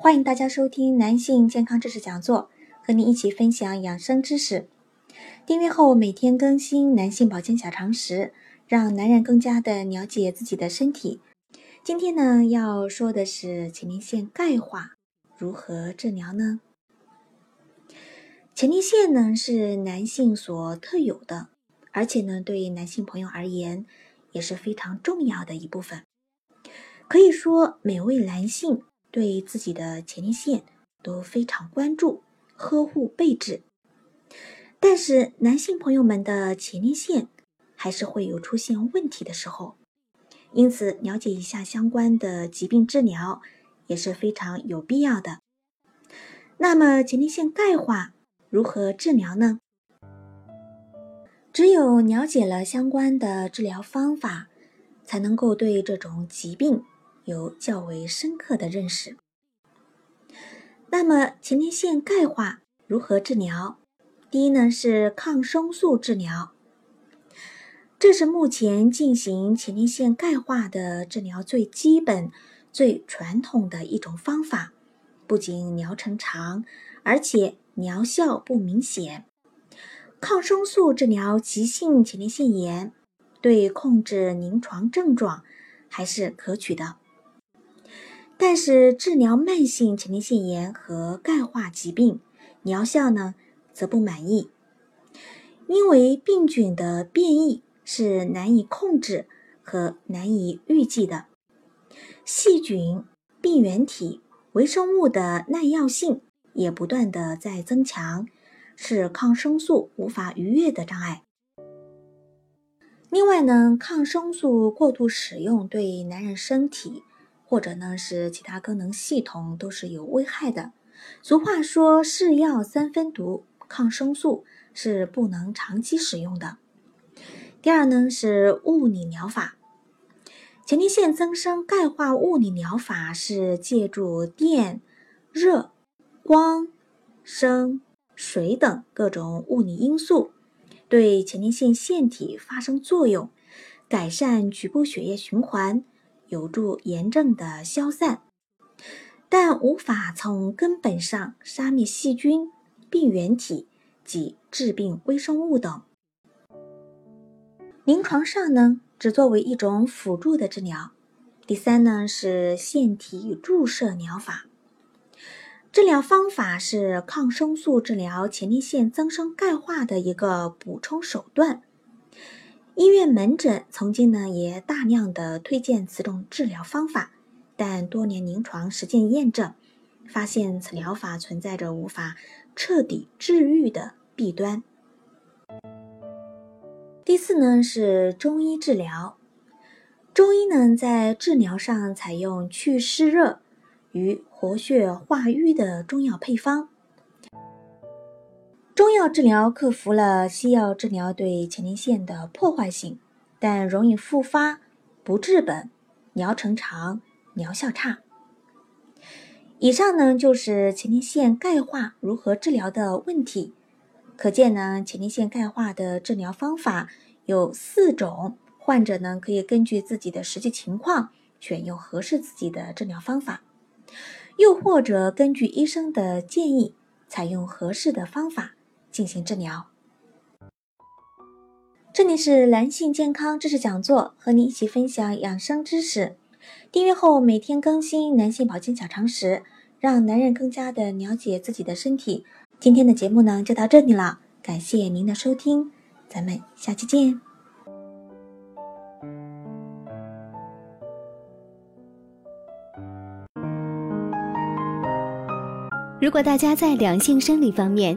欢迎大家收听男性健康知识讲座，和你一起分享养生知识。订阅后每天更新男性保健小常识，让男人更加的了解自己的身体。今天呢，要说的是前列腺钙化如何治疗呢？前列腺呢是男性所特有的，而且呢对男性朋友而言也是非常重要的一部分。可以说，每位男性。对自己的前列腺都非常关注、呵护备至，但是男性朋友们的前列腺还是会有出现问题的时候，因此了解一下相关的疾病治疗也是非常有必要的。那么前列腺钙化如何治疗呢？只有了解了相关的治疗方法，才能够对这种疾病。有较为深刻的认识。那么前列腺钙化如何治疗？第一呢是抗生素治疗，这是目前进行前列腺钙化的治疗最基本、最传统的一种方法，不仅疗程长，而且疗效不明显。抗生素治疗急性前列腺炎，对控制临床症状还是可取的。但是治疗慢性前列腺炎和钙化疾病疗效呢，则不满意，因为病菌的变异是难以控制和难以预计的，细菌、病原体、微生物的耐药性也不断的在增强，是抗生素无法逾越的障碍。另外呢，抗生素过度使用对男人身体。或者呢是其他功能系统都是有危害的。俗话说“是药三分毒”，抗生素是不能长期使用的。第二呢是物理疗法，前列腺增生钙化物理疗法是借助电、热、光、声、水等各种物理因素，对前列腺腺体发生作用，改善局部血液循环。有助炎症的消散，但无法从根本上杀灭细菌、病原体及致病微生物等。临床上呢，只作为一种辅助的治疗。第三呢，是腺体注射疗法，治疗方法是抗生素治疗前列腺增生钙化的一个补充手段。医院门诊曾经呢也大量的推荐此种治疗方法，但多年临床实践验证，发现此疗法存在着无法彻底治愈的弊端。第四呢是中医治疗，中医呢在治疗上采用祛湿热与活血化瘀的中药配方。中药治疗克服了西药治疗对前列腺的破坏性，但容易复发、不治本、疗程长、疗效差。以上呢就是前列腺钙化如何治疗的问题。可见呢，前列腺钙化的治疗方法有四种，患者呢可以根据自己的实际情况选用合适自己的治疗方法，又或者根据医生的建议采用合适的方法。进行治疗。这里是男性健康知识讲座，和你一起分享养生知识。订阅后每天更新男性保健小常识，让男人更加的了解自己的身体。今天的节目呢就到这里了，感谢您的收听，咱们下期见。如果大家在两性生理方面，